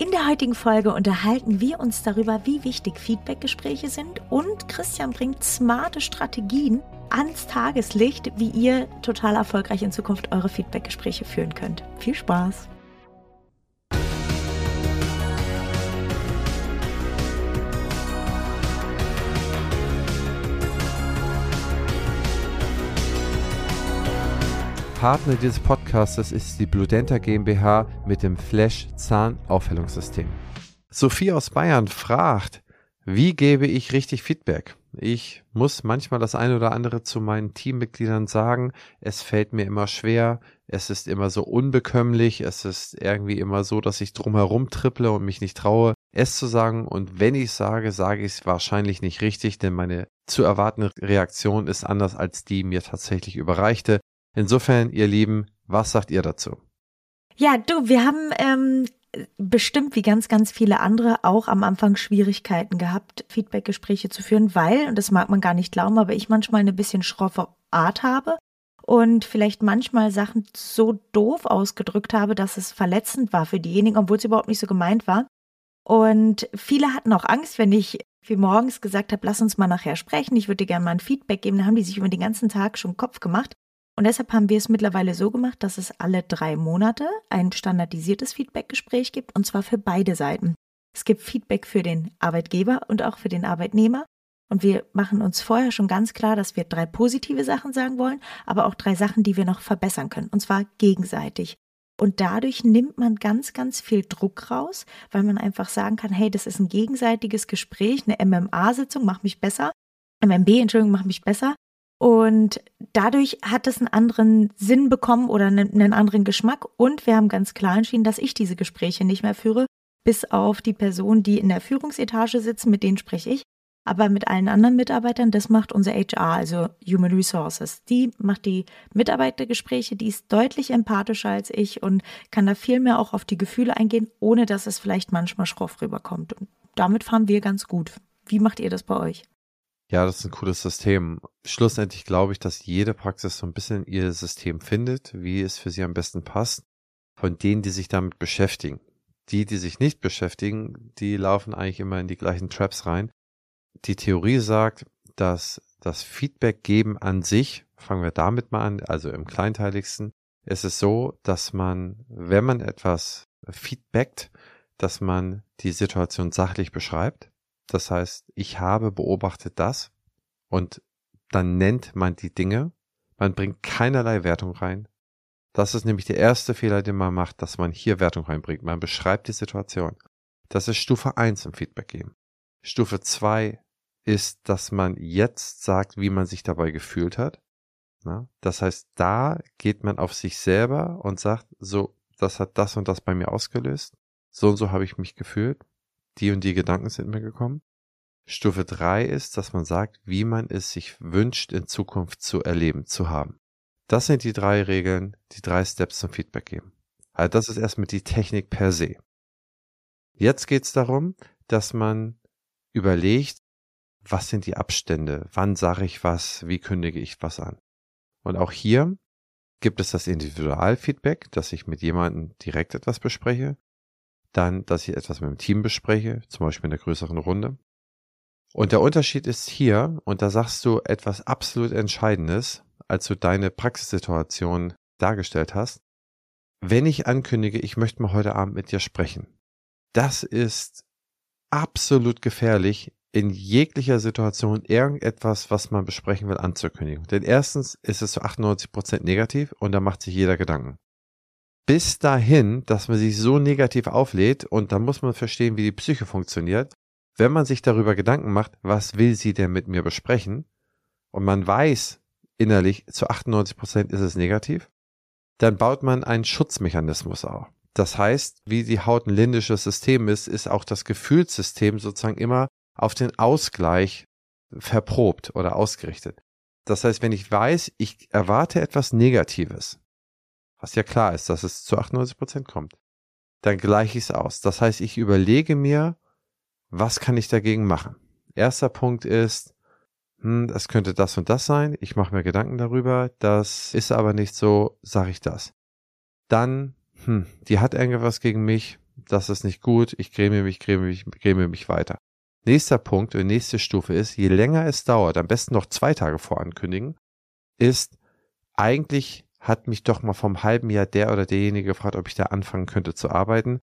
In der heutigen Folge unterhalten wir uns darüber, wie wichtig Feedbackgespräche sind und Christian bringt smarte Strategien ans Tageslicht, wie ihr total erfolgreich in Zukunft eure Feedbackgespräche führen könnt. Viel Spaß! Partner dieses Podcasts ist die Bludenta GmbH mit dem Flash Zahnaufhellungssystem. Sophie aus Bayern fragt, wie gebe ich richtig Feedback? Ich muss manchmal das eine oder andere zu meinen Teammitgliedern sagen. Es fällt mir immer schwer. Es ist immer so unbekömmlich. Es ist irgendwie immer so, dass ich drumherum tripple und mich nicht traue, es zu sagen. Und wenn ich sage, sage ich es wahrscheinlich nicht richtig, denn meine zu erwartende Reaktion ist anders als die mir tatsächlich überreichte. Insofern, ihr Lieben, was sagt ihr dazu? Ja, du, wir haben ähm, bestimmt wie ganz, ganz viele andere auch am Anfang Schwierigkeiten gehabt, Feedbackgespräche zu führen, weil, und das mag man gar nicht glauben, aber ich manchmal eine bisschen schroffe Art habe und vielleicht manchmal Sachen so doof ausgedrückt habe, dass es verletzend war für diejenigen, obwohl es überhaupt nicht so gemeint war. Und viele hatten auch Angst, wenn ich wie morgens gesagt habe, lass uns mal nachher sprechen, ich würde dir gerne mal ein Feedback geben, dann haben die sich über den ganzen Tag schon Kopf gemacht. Und deshalb haben wir es mittlerweile so gemacht, dass es alle drei Monate ein standardisiertes Feedbackgespräch gibt, und zwar für beide Seiten. Es gibt Feedback für den Arbeitgeber und auch für den Arbeitnehmer. Und wir machen uns vorher schon ganz klar, dass wir drei positive Sachen sagen wollen, aber auch drei Sachen, die wir noch verbessern können. Und zwar gegenseitig. Und dadurch nimmt man ganz, ganz viel Druck raus, weil man einfach sagen kann, hey, das ist ein gegenseitiges Gespräch, eine MMA-Sitzung, mach mich besser. MMB, Entschuldigung, mach mich besser. Und dadurch hat es einen anderen Sinn bekommen oder einen, anderen Geschmack. Und wir haben ganz klar entschieden, dass ich diese Gespräche nicht mehr führe, bis auf die Personen, die in der Führungsetage sitzen, mit denen spreche ich. Aber mit allen anderen Mitarbeitern, das macht unser HR, also Human Resources. Die macht die Mitarbeitergespräche, die ist deutlich empathischer als ich und kann da viel mehr auch auf die Gefühle eingehen, ohne dass es vielleicht manchmal schroff rüberkommt. Und damit fahren wir ganz gut. Wie macht ihr das bei euch? Ja, das ist ein cooles System. Schlussendlich glaube ich, dass jede Praxis so ein bisschen ihr System findet, wie es für sie am besten passt, von denen, die sich damit beschäftigen. Die, die sich nicht beschäftigen, die laufen eigentlich immer in die gleichen Traps rein. Die Theorie sagt, dass das Feedback geben an sich, fangen wir damit mal an, also im kleinteiligsten, ist es so, dass man, wenn man etwas feedbackt, dass man die Situation sachlich beschreibt, das heißt, ich habe beobachtet das und dann nennt man die Dinge. Man bringt keinerlei Wertung rein. Das ist nämlich der erste Fehler, den man macht, dass man hier Wertung reinbringt. Man beschreibt die Situation. Das ist Stufe 1 im Feedback geben. Stufe 2 ist, dass man jetzt sagt, wie man sich dabei gefühlt hat. Das heißt, da geht man auf sich selber und sagt, so, das hat das und das bei mir ausgelöst. So und so habe ich mich gefühlt die und die Gedanken sind mir gekommen. Stufe drei ist, dass man sagt, wie man es sich wünscht, in Zukunft zu erleben, zu haben. Das sind die drei Regeln, die drei Steps zum Feedback geben. Also das ist erstmal die Technik per se. Jetzt geht es darum, dass man überlegt, was sind die Abstände, wann sage ich was, wie kündige ich was an. Und auch hier gibt es das Individualfeedback, dass ich mit jemandem direkt etwas bespreche dann, dass ich etwas mit dem Team bespreche, zum Beispiel in der größeren Runde. Und der Unterschied ist hier, und da sagst du etwas absolut Entscheidendes, als du deine Praxissituation dargestellt hast. Wenn ich ankündige, ich möchte mal heute Abend mit dir sprechen, das ist absolut gefährlich, in jeglicher Situation irgendetwas, was man besprechen will, anzukündigen. Denn erstens ist es zu 98 Prozent negativ und da macht sich jeder Gedanken bis dahin, dass man sich so negativ auflädt und dann muss man verstehen, wie die Psyche funktioniert. Wenn man sich darüber Gedanken macht, was will sie denn mit mir besprechen und man weiß innerlich zu 98 Prozent ist es negativ, dann baut man einen Schutzmechanismus auf. Das heißt, wie die Haut ein lindisches System ist, ist auch das Gefühlssystem sozusagen immer auf den Ausgleich verprobt oder ausgerichtet. Das heißt, wenn ich weiß, ich erwarte etwas Negatives, was ja klar ist, dass es zu 98 Prozent kommt, dann gleiche ich es aus. Das heißt, ich überlege mir, was kann ich dagegen machen? Erster Punkt ist, hm, es könnte das und das sein. Ich mache mir Gedanken darüber. Das ist aber nicht so, sage ich das. Dann, hm, die hat irgendwas gegen mich. das ist nicht gut, ich gräme mich, gräme mich, gräme mich weiter. Nächster Punkt und nächste Stufe ist, je länger es dauert, am besten noch zwei Tage vorankündigen, ist eigentlich hat mich doch mal vom halben Jahr der oder derjenige gefragt, ob ich da anfangen könnte zu arbeiten.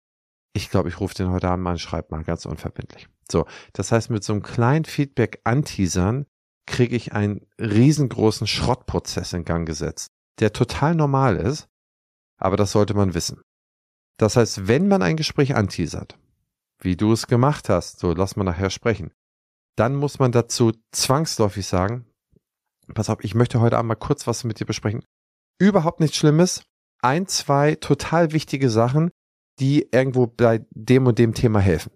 Ich glaube, ich rufe den heute Abend an, schreibe mal ganz unverbindlich. So, das heißt, mit so einem kleinen Feedback anteasern kriege ich einen riesengroßen Schrottprozess in Gang gesetzt, der total normal ist, aber das sollte man wissen. Das heißt, wenn man ein Gespräch anteasert, wie du es gemacht hast, so lass mal nachher sprechen, dann muss man dazu zwangsläufig sagen, pass auf, ich möchte heute Abend mal kurz was mit dir besprechen. Überhaupt nichts Schlimmes. Ein, zwei total wichtige Sachen, die irgendwo bei dem und dem Thema helfen.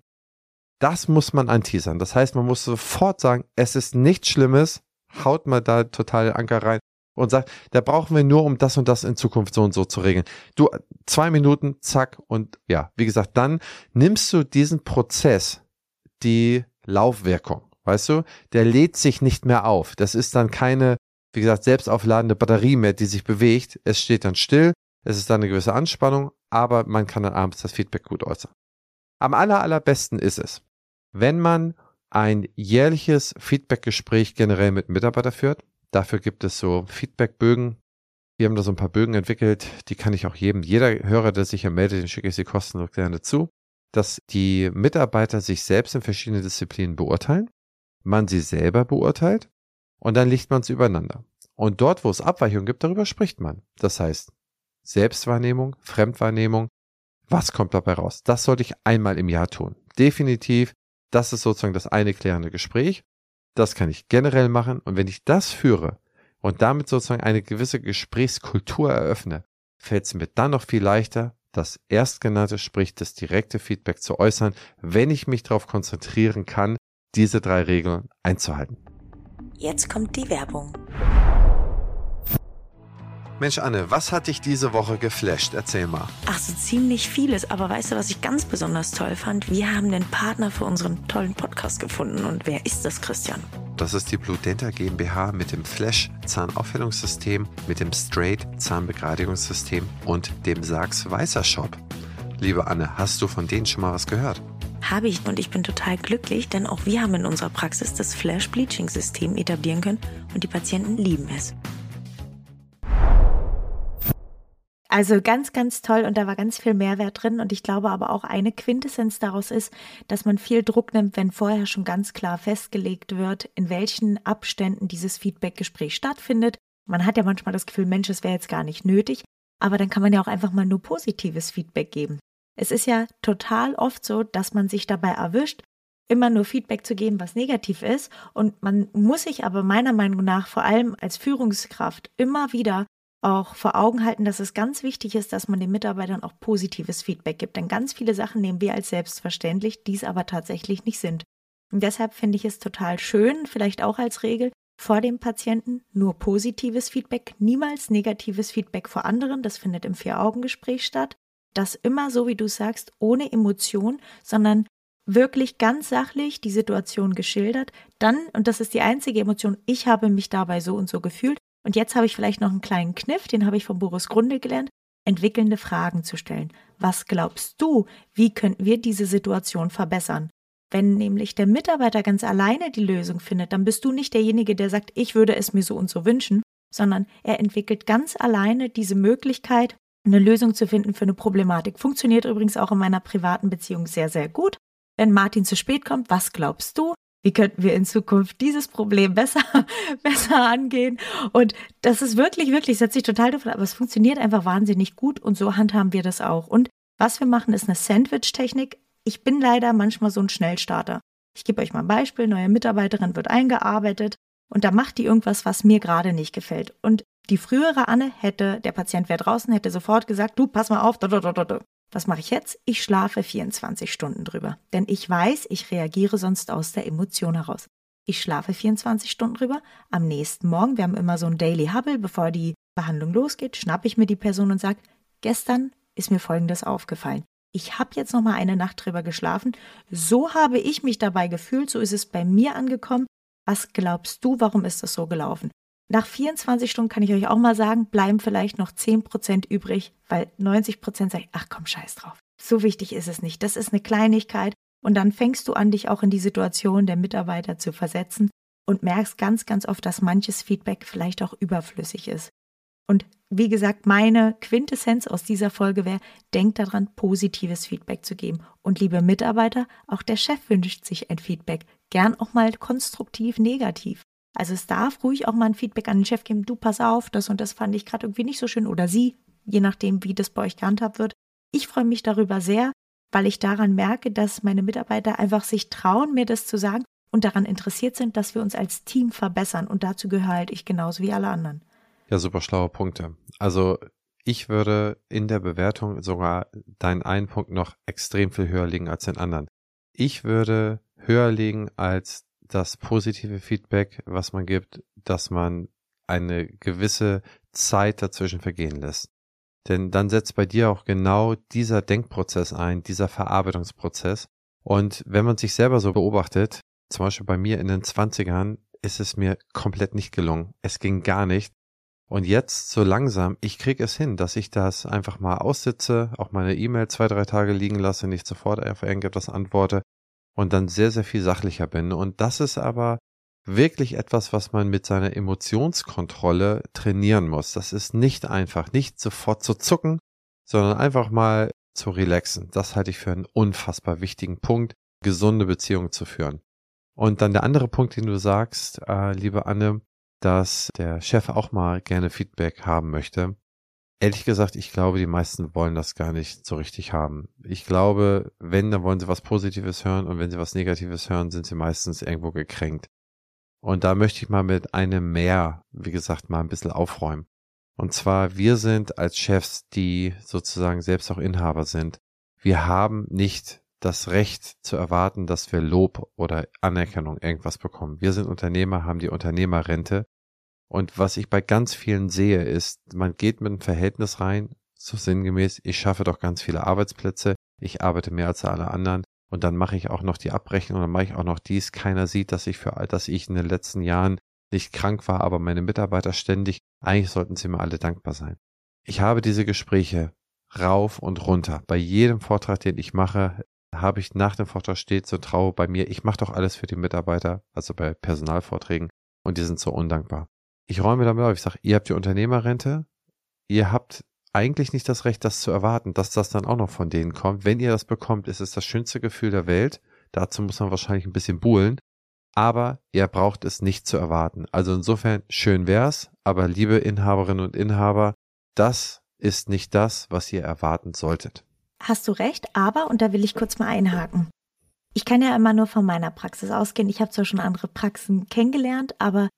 Das muss man anteasern. Das heißt, man muss sofort sagen, es ist nichts Schlimmes, haut mal da total Anker rein und sagt, da brauchen wir nur, um das und das in Zukunft so und so zu regeln. Du, zwei Minuten, zack, und ja, wie gesagt, dann nimmst du diesen Prozess, die Laufwirkung, weißt du, der lädt sich nicht mehr auf. Das ist dann keine, wie gesagt, selbstaufladende Batterie mehr, die sich bewegt. Es steht dann still, es ist dann eine gewisse Anspannung, aber man kann dann abends das Feedback gut äußern. Am aller, allerbesten ist es, wenn man ein jährliches Feedbackgespräch generell mit Mitarbeitern führt. Dafür gibt es so Feedbackbögen. Wir haben da so ein paar Bögen entwickelt, die kann ich auch jedem, jeder Hörer, der sich hier meldet, den schicke ich sie kostenlos gerne zu, dass die Mitarbeiter sich selbst in verschiedenen Disziplinen beurteilen, man sie selber beurteilt und dann legt man es übereinander. Und dort, wo es Abweichungen gibt, darüber spricht man. Das heißt, Selbstwahrnehmung, Fremdwahrnehmung, was kommt dabei raus? Das sollte ich einmal im Jahr tun. Definitiv das ist sozusagen das eine klärende Gespräch. Das kann ich generell machen. Und wenn ich das führe und damit sozusagen eine gewisse Gesprächskultur eröffne, fällt es mir dann noch viel leichter, das erstgenannte, sprich das direkte Feedback zu äußern, wenn ich mich darauf konzentrieren kann, diese drei Regeln einzuhalten. Jetzt kommt die Werbung. Mensch, Anne, was hat dich diese Woche geflasht? Erzähl mal. Ach, so ziemlich vieles. Aber weißt du, was ich ganz besonders toll fand? Wir haben den Partner für unseren tollen Podcast gefunden. Und wer ist das, Christian? Das ist die Blue Denta GmbH mit dem Flash Zahnaufhellungssystem, mit dem Straight Zahnbegradigungssystem und dem Sachs Weißer Shop. Liebe Anne, hast du von denen schon mal was gehört? Habe ich und ich bin total glücklich, denn auch wir haben in unserer Praxis das Flash Bleaching System etablieren können und die Patienten lieben es. Also ganz, ganz toll und da war ganz viel Mehrwert drin und ich glaube aber auch eine Quintessenz daraus ist, dass man viel Druck nimmt, wenn vorher schon ganz klar festgelegt wird, in welchen Abständen dieses Feedbackgespräch stattfindet. Man hat ja manchmal das Gefühl, Mensch, es wäre jetzt gar nicht nötig, aber dann kann man ja auch einfach mal nur positives Feedback geben. Es ist ja total oft so, dass man sich dabei erwischt, immer nur Feedback zu geben, was negativ ist. Und man muss sich aber meiner Meinung nach vor allem als Führungskraft immer wieder auch vor Augen halten, dass es ganz wichtig ist, dass man den Mitarbeitern auch positives Feedback gibt. Denn ganz viele Sachen nehmen wir als selbstverständlich, die es aber tatsächlich nicht sind. Und deshalb finde ich es total schön, vielleicht auch als Regel, vor dem Patienten nur positives Feedback, niemals negatives Feedback vor anderen. Das findet im Vier-Augen-Gespräch statt. Das immer so, wie du sagst, ohne Emotion, sondern wirklich ganz sachlich die Situation geschildert. Dann, und das ist die einzige Emotion, ich habe mich dabei so und so gefühlt, und jetzt habe ich vielleicht noch einen kleinen Kniff, den habe ich von Boris Grunde gelernt, entwickelnde Fragen zu stellen. Was glaubst du, wie könnten wir diese Situation verbessern? Wenn nämlich der Mitarbeiter ganz alleine die Lösung findet, dann bist du nicht derjenige, der sagt, ich würde es mir so und so wünschen, sondern er entwickelt ganz alleine diese Möglichkeit, eine Lösung zu finden für eine Problematik. Funktioniert übrigens auch in meiner privaten Beziehung sehr, sehr gut. Wenn Martin zu spät kommt, was glaubst du? wie könnten wir in Zukunft dieses Problem besser, besser angehen. Und das ist wirklich, wirklich, setzt sich total davon, aber es funktioniert einfach wahnsinnig gut und so handhaben wir das auch. Und was wir machen, ist eine Sandwich-Technik. Ich bin leider manchmal so ein Schnellstarter. Ich gebe euch mal ein Beispiel. Neue Mitarbeiterin wird eingearbeitet und da macht die irgendwas, was mir gerade nicht gefällt. Und die frühere Anne hätte, der Patient wäre draußen, hätte sofort gesagt, du, pass mal auf, was mache ich jetzt? Ich schlafe 24 Stunden drüber. Denn ich weiß, ich reagiere sonst aus der Emotion heraus. Ich schlafe 24 Stunden drüber. Am nächsten Morgen, wir haben immer so ein Daily Hubble, bevor die Behandlung losgeht, schnappe ich mir die Person und sage, gestern ist mir Folgendes aufgefallen. Ich habe jetzt noch mal eine Nacht drüber geschlafen. So habe ich mich dabei gefühlt. So ist es bei mir angekommen. Was glaubst du, warum ist das so gelaufen? Nach 24 Stunden kann ich euch auch mal sagen, bleiben vielleicht noch 10% übrig, weil 90% sagen, ach komm, scheiß drauf. So wichtig ist es nicht. Das ist eine Kleinigkeit. Und dann fängst du an, dich auch in die Situation der Mitarbeiter zu versetzen und merkst ganz, ganz oft, dass manches Feedback vielleicht auch überflüssig ist. Und wie gesagt, meine Quintessenz aus dieser Folge wäre, denkt daran, positives Feedback zu geben. Und liebe Mitarbeiter, auch der Chef wünscht sich ein Feedback. Gern auch mal konstruktiv negativ. Also es darf ruhig auch mal ein Feedback an den Chef geben, du pass auf, das und das fand ich gerade irgendwie nicht so schön oder sie, je nachdem, wie das bei euch gehandhabt wird. Ich freue mich darüber sehr, weil ich daran merke, dass meine Mitarbeiter einfach sich trauen, mir das zu sagen und daran interessiert sind, dass wir uns als Team verbessern. Und dazu gehöre halt ich genauso wie alle anderen. Ja, super schlaue Punkte. Also ich würde in der Bewertung sogar deinen einen Punkt noch extrem viel höher legen als den anderen. Ich würde höher legen als das positive Feedback, was man gibt, dass man eine gewisse Zeit dazwischen vergehen lässt. Denn dann setzt bei dir auch genau dieser Denkprozess ein, dieser Verarbeitungsprozess. Und wenn man sich selber so beobachtet, zum Beispiel bei mir in den Zwanzigern, ist es mir komplett nicht gelungen. Es ging gar nicht. Und jetzt so langsam, ich kriege es hin, dass ich das einfach mal aussitze, auch meine E-Mail zwei, drei Tage liegen lasse, nicht sofort auf irgendetwas antworte und dann sehr, sehr viel sachlicher bin. Und das ist aber wirklich etwas, was man mit seiner Emotionskontrolle trainieren muss. Das ist nicht einfach, nicht sofort zu zucken, sondern einfach mal zu relaxen. Das halte ich für einen unfassbar wichtigen Punkt, gesunde Beziehungen zu führen. Und dann der andere Punkt, den du sagst, äh, liebe Anne, dass der Chef auch mal gerne Feedback haben möchte. Ehrlich gesagt, ich glaube, die meisten wollen das gar nicht so richtig haben. Ich glaube, wenn, dann wollen sie was Positives hören und wenn sie was Negatives hören, sind sie meistens irgendwo gekränkt. Und da möchte ich mal mit einem mehr, wie gesagt, mal ein bisschen aufräumen. Und zwar, wir sind als Chefs, die sozusagen selbst auch Inhaber sind, wir haben nicht das Recht zu erwarten, dass wir Lob oder Anerkennung irgendwas bekommen. Wir sind Unternehmer, haben die Unternehmerrente. Und was ich bei ganz vielen sehe, ist, man geht mit einem Verhältnis rein, so sinngemäß, ich schaffe doch ganz viele Arbeitsplätze, ich arbeite mehr als alle anderen und dann mache ich auch noch die Abrechnung, dann mache ich auch noch dies. Keiner sieht, dass ich für all, dass ich in den letzten Jahren nicht krank war, aber meine Mitarbeiter ständig, eigentlich sollten sie mir alle dankbar sein. Ich habe diese Gespräche rauf und runter. Bei jedem Vortrag, den ich mache, habe ich nach dem Vortrag steht so Trauer bei mir, ich mache doch alles für die Mitarbeiter, also bei Personalvorträgen, und die sind so undankbar. Ich räume damit auf, ich sage, ihr habt die Unternehmerrente, ihr habt eigentlich nicht das Recht, das zu erwarten, dass das dann auch noch von denen kommt. Wenn ihr das bekommt, ist es das schönste Gefühl der Welt. Dazu muss man wahrscheinlich ein bisschen buhlen. Aber ihr braucht es nicht zu erwarten. Also insofern schön wär's, aber liebe Inhaberinnen und Inhaber, das ist nicht das, was ihr erwarten solltet hast du recht, aber, und da will ich kurz mal einhaken. Ich kann ja immer nur von meiner Praxis ausgehen. Ich habe zwar schon andere Praxen kennengelernt, aber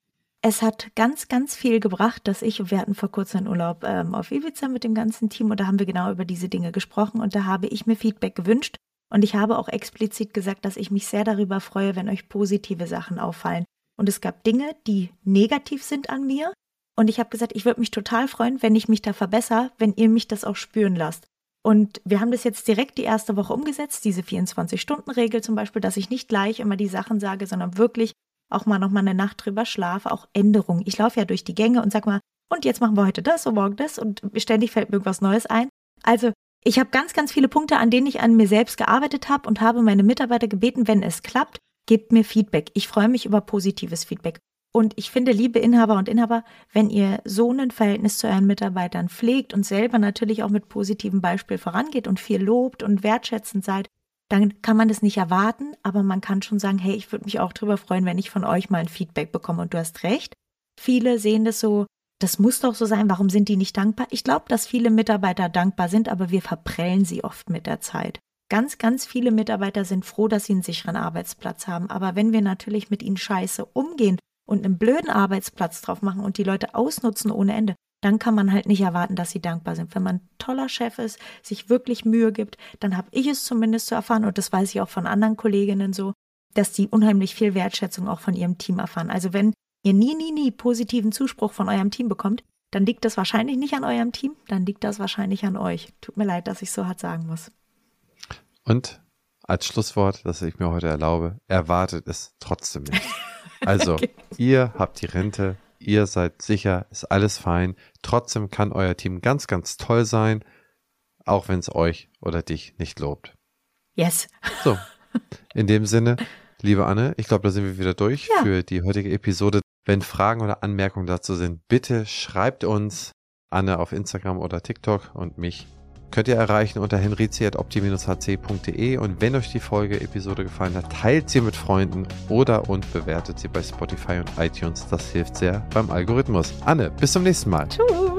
es hat ganz, ganz viel gebracht, dass ich, wir hatten vor kurzem einen Urlaub ähm, auf Ibiza mit dem ganzen Team und da haben wir genau über diese Dinge gesprochen und da habe ich mir Feedback gewünscht und ich habe auch explizit gesagt, dass ich mich sehr darüber freue, wenn euch positive Sachen auffallen. Und es gab Dinge, die negativ sind an mir und ich habe gesagt, ich würde mich total freuen, wenn ich mich da verbessere, wenn ihr mich das auch spüren lasst. Und wir haben das jetzt direkt die erste Woche umgesetzt, diese 24-Stunden-Regel zum Beispiel, dass ich nicht gleich immer die Sachen sage, sondern wirklich auch mal noch mal eine Nacht drüber schlafe, auch Änderungen. Ich laufe ja durch die Gänge und sag mal, und jetzt machen wir heute das und morgen das und ständig fällt mir irgendwas Neues ein. Also ich habe ganz, ganz viele Punkte, an denen ich an mir selbst gearbeitet habe und habe meine Mitarbeiter gebeten, wenn es klappt, gebt mir Feedback. Ich freue mich über positives Feedback. Und ich finde, liebe Inhaber und Inhaber, wenn ihr so ein Verhältnis zu euren Mitarbeitern pflegt und selber natürlich auch mit positivem Beispiel vorangeht und viel lobt und wertschätzend seid, dann kann man das nicht erwarten, aber man kann schon sagen, hey, ich würde mich auch darüber freuen, wenn ich von euch mal ein Feedback bekomme. Und du hast recht. Viele sehen das so, das muss doch so sein, warum sind die nicht dankbar? Ich glaube, dass viele Mitarbeiter dankbar sind, aber wir verprellen sie oft mit der Zeit. Ganz, ganz viele Mitarbeiter sind froh, dass sie einen sicheren Arbeitsplatz haben. Aber wenn wir natürlich mit ihnen scheiße umgehen und einen blöden Arbeitsplatz drauf machen und die Leute ausnutzen ohne Ende, dann kann man halt nicht erwarten, dass sie dankbar sind. Wenn man ein toller Chef ist, sich wirklich Mühe gibt, dann habe ich es zumindest zu erfahren und das weiß ich auch von anderen Kolleginnen so, dass die unheimlich viel Wertschätzung auch von ihrem Team erfahren. Also wenn ihr nie, nie, nie positiven Zuspruch von eurem Team bekommt, dann liegt das wahrscheinlich nicht an eurem Team, dann liegt das wahrscheinlich an euch. Tut mir leid, dass ich so hart sagen muss. Und als Schlusswort, das ich mir heute erlaube, erwartet es trotzdem nicht. Also, okay. ihr habt die Rente, ihr seid sicher, ist alles fein. Trotzdem kann euer Team ganz, ganz toll sein. auch wenn es euch oder dich nicht lobt. Yes. So, in dem Sinne, liebe Anne, ich glaube, da sind wir wieder durch Ja. für die heutige Episode. Wenn Fragen oder Anmerkungen dazu sind, bitte schreibt uns Anne auf Instagram oder TikTok und mich könnt ihr erreichen unter henrizi.opti-hc.de und wenn euch die Folge Episode gefallen hat, teilt sie mit Freunden oder und bewertet sie bei Spotify und iTunes. Das hilft sehr beim Algorithmus. Anne, bis zum nächsten Mal. Tschüss.